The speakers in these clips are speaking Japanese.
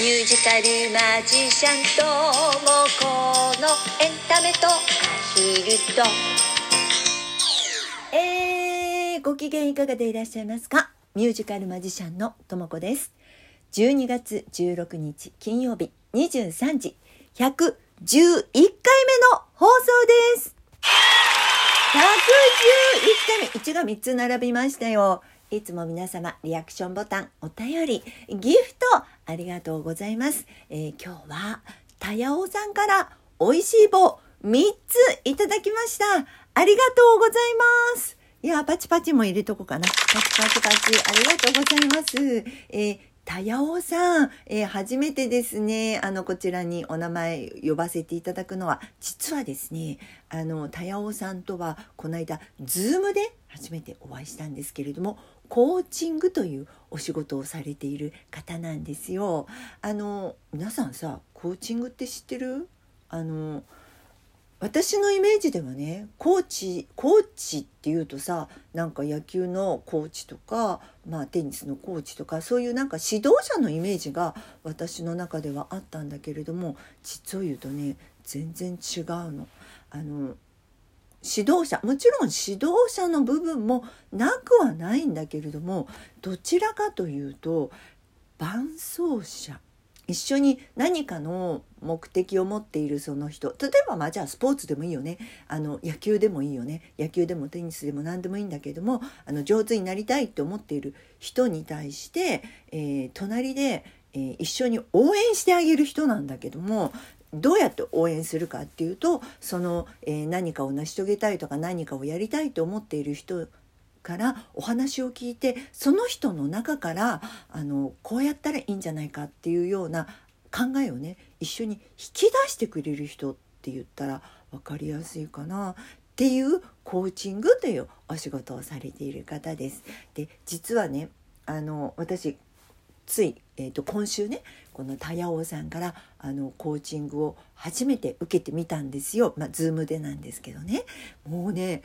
ミュージカルマジシャンともこのエンタメとアヒルと。えー、ご機嫌いかがでいらっしゃいますか？ミュージカルマジシャンのともこです。12月16日金曜日23時111回目の放送です。111回目。1が3つ並びましたよ。いつも皆様リアクションボタンお便りギフトありがとうございます、えー今日はたやおさんから美味しい棒3ついただきました。ありがとうございます。いやパチパチも入れとこうかな。パチパチパチありがとうございます。えーたやおさん、えー初めてですね。あのこちらにお名前呼ばせていただくのは実はですねあのたやおさんとはこの間ズームで初めてお会いしたんですけれどもコーチングというお仕事をされている方なんですよ。あの皆さんさコーチングって知ってる？あの私のイメージではねコーチコーチっていうとさなんか野球のコーチとか、まあ、テニスのコーチとかそういうなんか指導者のイメージが私の中ではあったんだけれども実を言うとね全然違うの。あの指導者もちろん指導者の部分もなくはないんだけれどもどちらかというと伴走者。一緒に何かの目的を持っているその人。例えばまあじゃあスポーツでもいいよね。あの野球でもいいよね。野球でもテニスでも何でもいいんだけどもあの上手になりたいって思っている人に対して、えー隣で、え一緒に応援してあげる人なんだけどもどうやって応援するかっていうとその、えー何かを成し遂げたいとか何かをやりたいと思っている人からお話を聞いてその人の中からあのこうやったらいいんじゃないかっていうような考えをね一緒に引き出してくれる人って言ったら分かりやすいかなっていうコーチングというお仕事をされている方です。で実はねあの私つい、えーと、今週ねこのタヤオさんからあのコーチングを初めて受けてみたんですよ、まあ、ズームでなんですけどねもうね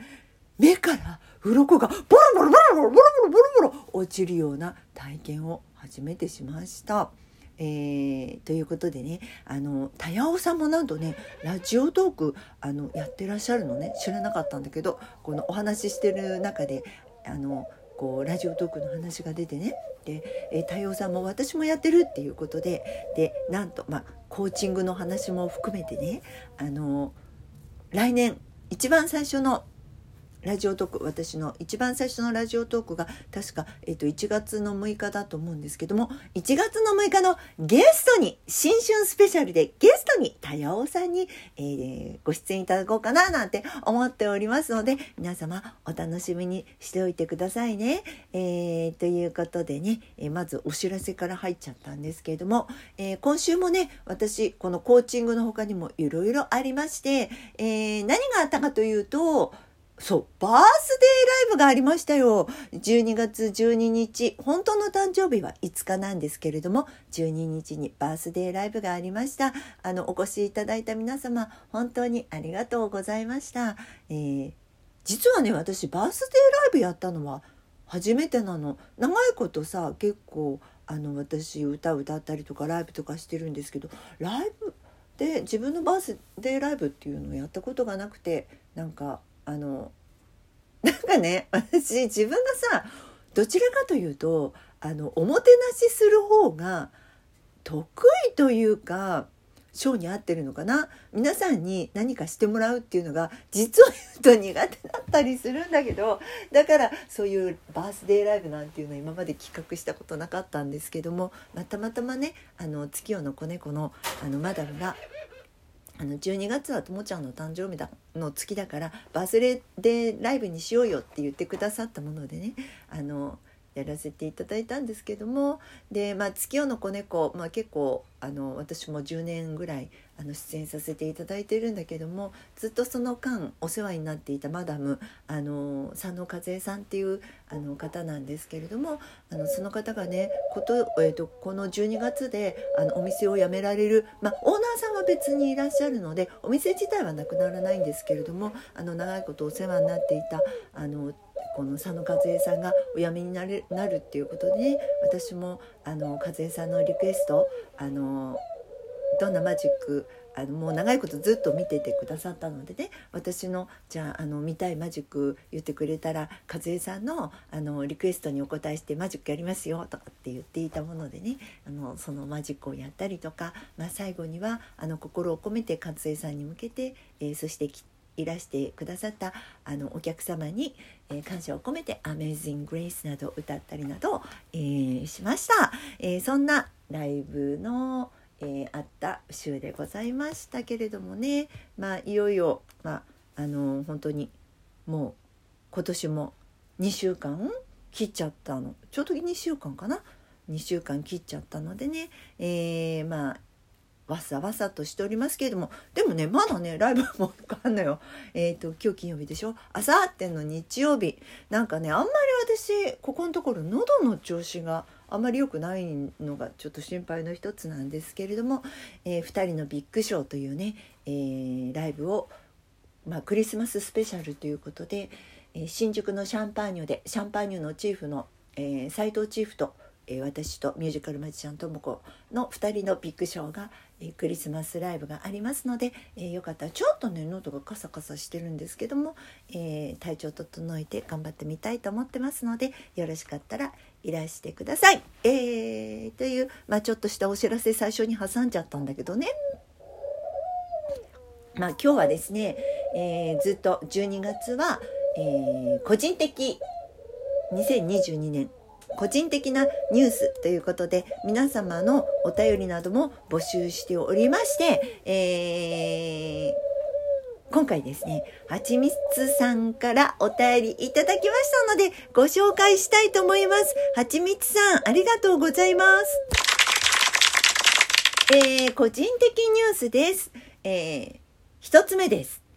目から鱗がボロボロボロボロボロボロボロボロ落ちるような体験を初めてしました。えー、ということでねあの田尾さんもなんとねラジオトークあのやってらっしゃるのね知らなかったんだけどこのお話ししてる中であのこうラジオトークの話が出てね。で、えー、太陽さんも私もやってるっていうことででなんと、まあ、コーチングの話も含めてねあの来年一番最初のラジオトーク私の一番最初のラジオトークが確か、えっと1月の6日だと思うんですけども1月の6日のゲストに新春スペシャルでゲストに多様さんに、えーご出演いただこうかななんて思っておりますので皆様お楽しみにしておいてくださいね。えーということでね、えまずお知らせから入っちゃったんですけれども、えー今週もね私このコーチングの他にもいろいろありまして、え何があったかというとそうバースデーライブがありましたよ。12月12日。本当の誕生日は5日なんですけれども12日にバースデーライブがありました。あのお越しいただいた皆様本当にありがとうございました、えー実はね私バースデーライブやったのは初めてなの。長いことさ結構あの私歌歌ったりとかライブとかしてるんですけどライブで自分のバースデーライブっていうのをやったことがなくてなんかあのなんかね私自分がさどちらかというとあのおもてなしする方が得意というか性に合ってるのかな。皆さんに何かしてもらうっていうのが実を言うと苦手だったりするんだけどだからそういうバースデーライブなんていうのは今まで企画したことなかったんですけども、またまたまねあの月夜の子猫のあのマダムがあの12月はともちゃんの誕生日だの月だからバースデーライブにしようよって言ってくださったものでねあのやらせていただいたんですけどもで、まあ、月夜の子猫、まあ、結構あの私も10年ぐらいあの出演させていただいてるんだけどもずっとその間お世話になっていたマダムあの佐野和恵さんっていうあの方なんですけれどもあのその方がねこと、えー、とこの12月であのお店を辞められる、まあ、オーナーさんは別にいらっしゃるのでお店自体はなくならないんですけれどもあの長いことお世話になっていたあのこの佐野和恵さんがおおやめになるなるっていうことでね私もあの和江さんのリクエストあのどんなマジックあのもう長いことずっと見ててくださったのでね私のじゃああの見たいマジック言ってくれたら和江さんのあのリクエストにお答えしてマジックやりますよとかって言っていたものでねあのそのマジックをやったりとか、まあ、最後にはあの心を込めて和江さんに向けて、えー、そしていらしてくださったあのお客様に、えー、感謝を込めて「Amazing Grace」など歌ったりなど、えー、しました、えー、そんなライブのえー、あった週でございましたけれどもね。まあいよいよ、まあ、あのー、本当にもう今年も2週間切っちゃったの。ちょうど2週間かな？2週間切っちゃったのでね、えー、まあわさわさとしておりますけれどもでもねまだねライブもあんのよ。えっ、ー、と今日金曜日でしょ？あさっての日曜日。なんかねあんまり私ここのところ喉の調子があんまり良くないのがちょっと心配の一つなんですけれども「えー、2人のビッグショー」というね、えー、ライブを、まあ、クリスマススペシャルということで、えー、新宿のシャンパーニュでシャンパーニュのチーフの、えー、藤チーフと「え私とミュージカルマジシャンともこの2人のビッグショーが、えクリスマスライブがありますので、えよかったらちょっとね喉がカサカサしてるんですけども、え体調整えて頑張ってみたいと思ってますのでよろしかったらいらしてください。えー、という、まあ、ちょっとしたお知らせ最初に挟んじゃったんだけどね。まあ、今日はですね、えー、ずっと12月は、え、個人的2022年個人的なニュースということで皆様のお便りなども募集しておりまして、えー、今回ですね、はちみつさんからお便りいただきましたのでご紹介したいと思います。はちみつさん、ありがとうございます。えー、個人的ニュースです。えー、一つ目です。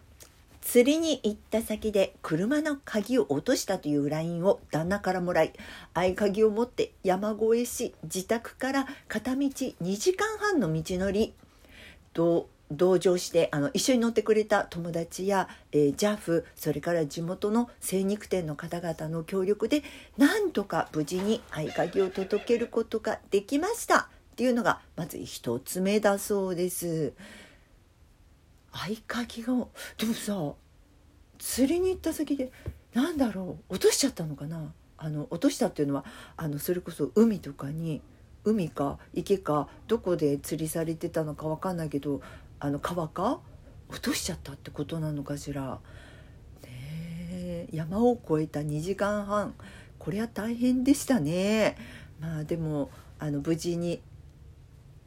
釣りに行った先で車の鍵を落としたという LINE を旦那からもらい合鍵を持って山越えし自宅から片道2時間半の道のりと同乗してあの一緒に乗ってくれた友達や、えー、JAF それから地元の精肉店の方々の協力でなんとか無事に合鍵を届けることができましたっていうのがまず一つ目だそうです。合鍵がでもさ釣りに行った先でなんだろう落としちゃったのかな？あの落としたっていうのはあのそれこそ海とかに海か池かどこで釣りされてたのか分かんないけどあの川か？落としちゃったってことなのかしら？ね山を越えた2時間半これは大変でしたね。まあでもあの無事に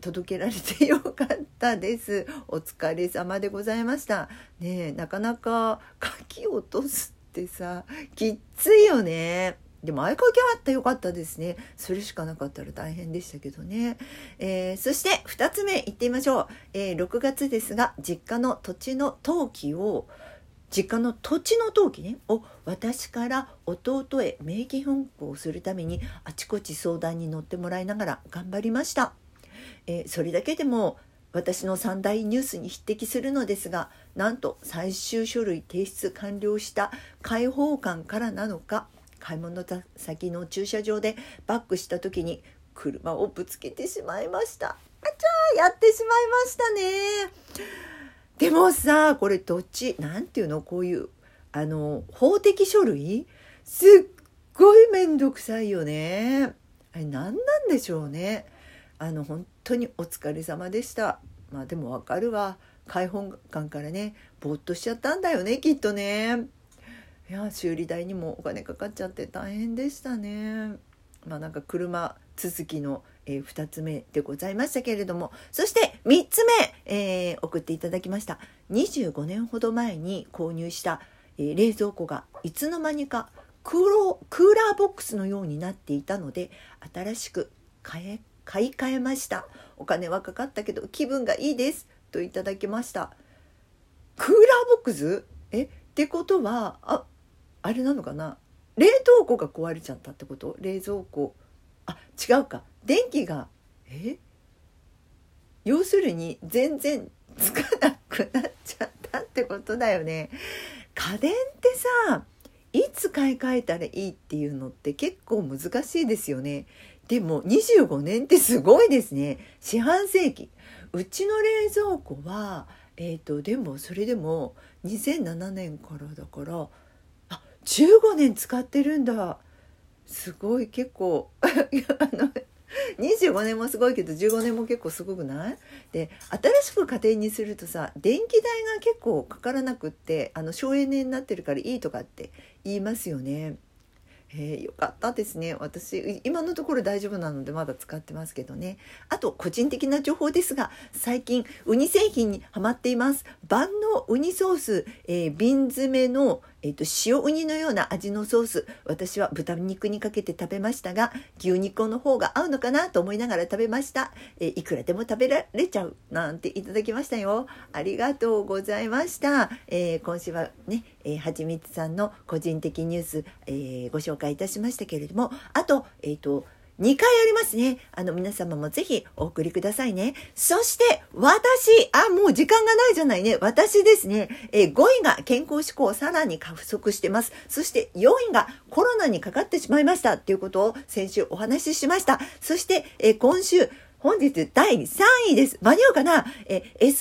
届けられてよかったです。お疲れ様でございました。ねなかなか柿落とすってさきっついよね。でも合鍵あったよかったですね。それしかなかったら大変でしたけどね、えー、そして2つ目いってみましょう、えー、6月ですが実家の土地の登記を実家の土地の登記ねを私から弟へ名義変更するためにあちこち相談に乗ってもらいながら頑張りました。えー、それだけでも私の三大ニュースに匹敵するのですがなんと最終書類提出完了した開放感からなのか買い物先の駐車場でバックした時に車をぶつけてしまいました。あちゃーやってしまいましたね。でもさこれどっち何ていうのこういうあの法的書類？すっごい面倒くさいよね。あれ何なんでしょうね。あの本当にお疲れ様でした。まあでもわかるわ。開放感からねぼーっとしちゃったんだよねきっとね。いや修理代にもお金かかっちゃって大変でしたね。まあなんか車続きの、えー、2つ目でございましたけれども。そして3つ目、えー、送っていただきました。25年ほど前に購入した、えー、冷蔵庫がいつの間にかクーラーボックスのようになっていたので新しく買え買い替えました。お金はかかったけど気分がいいです。といただきました。クーラーボックス？え？ってことはああれなのかな？冷凍庫が壊れちゃったってこと？冷蔵庫。あ違うか。電気が？え？要するに全然つかなくなっちゃったってことだよね。家電ってさいつ買い替えたらいいっていうのって結構難しいですよね。でも25年ってすごいですね。四半世紀。うちの冷蔵庫は、えっ、ー、と、でもそれでも2007年からだから、あ、15年使ってるんだ。すごい結構 あの25年もすごいけど15年も結構すごくない？で新しく家庭にするとさ電気代が結構かからなくってあの省エネになってるからいいとかって言いますよね。えー、よかったですね。私今のところ大丈夫なのでまだ使ってますけどね。あと個人的な情報ですが最近ウニ製品にハマっています。万能ウニソース、えー、瓶詰めのえーと、塩ウニのような味のソース私は豚肉にかけて食べましたが牛肉の方が合うのかなと思いながら食べました、えー、いくらでも食べられちゃうなんていただきましたよ。ありがとうございました、えー、今週はね、えー、はちみつさんの個人的ニュース、えー、ご紹介いたしましたけれどもあとえっ、と2回ありますね。あの、皆様もぜひお送りくださいね。そして、私、あ、もう時間がないじゃないね。私ですね、えー、5位が健康志向さらに加速してます。そして4位がコロナにかかってしまいましたっていうことを先週お話ししました。そして、えー、今週、本日第3位です。間に合うかな？えー、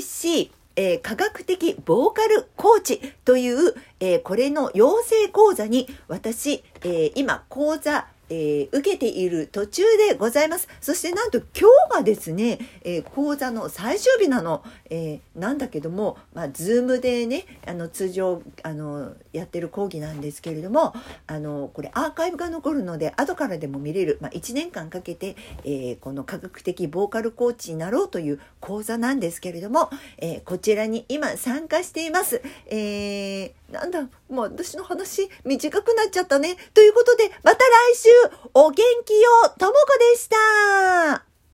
SVC、えー、科学的ボーカルコーチという、えー、これの養成講座に私、えー、今講座えー、受けている途中でございます。そしてなんと今日がですね、えー、講座の最終日なの、えー、なんだけども、まあ、ズームでね、あの、通常、あの、やってる講義なんですけれども、あの、これアーカイブが残るので、後からでも見れる、まあ、1年間かけて、えこの科学的ボーカルコーチになろうという講座なんですけれども、えこちらに今参加しています。えなんだ、もう私の話短くなっちゃったね。ということで、また来週。お元気よ。ともこでした。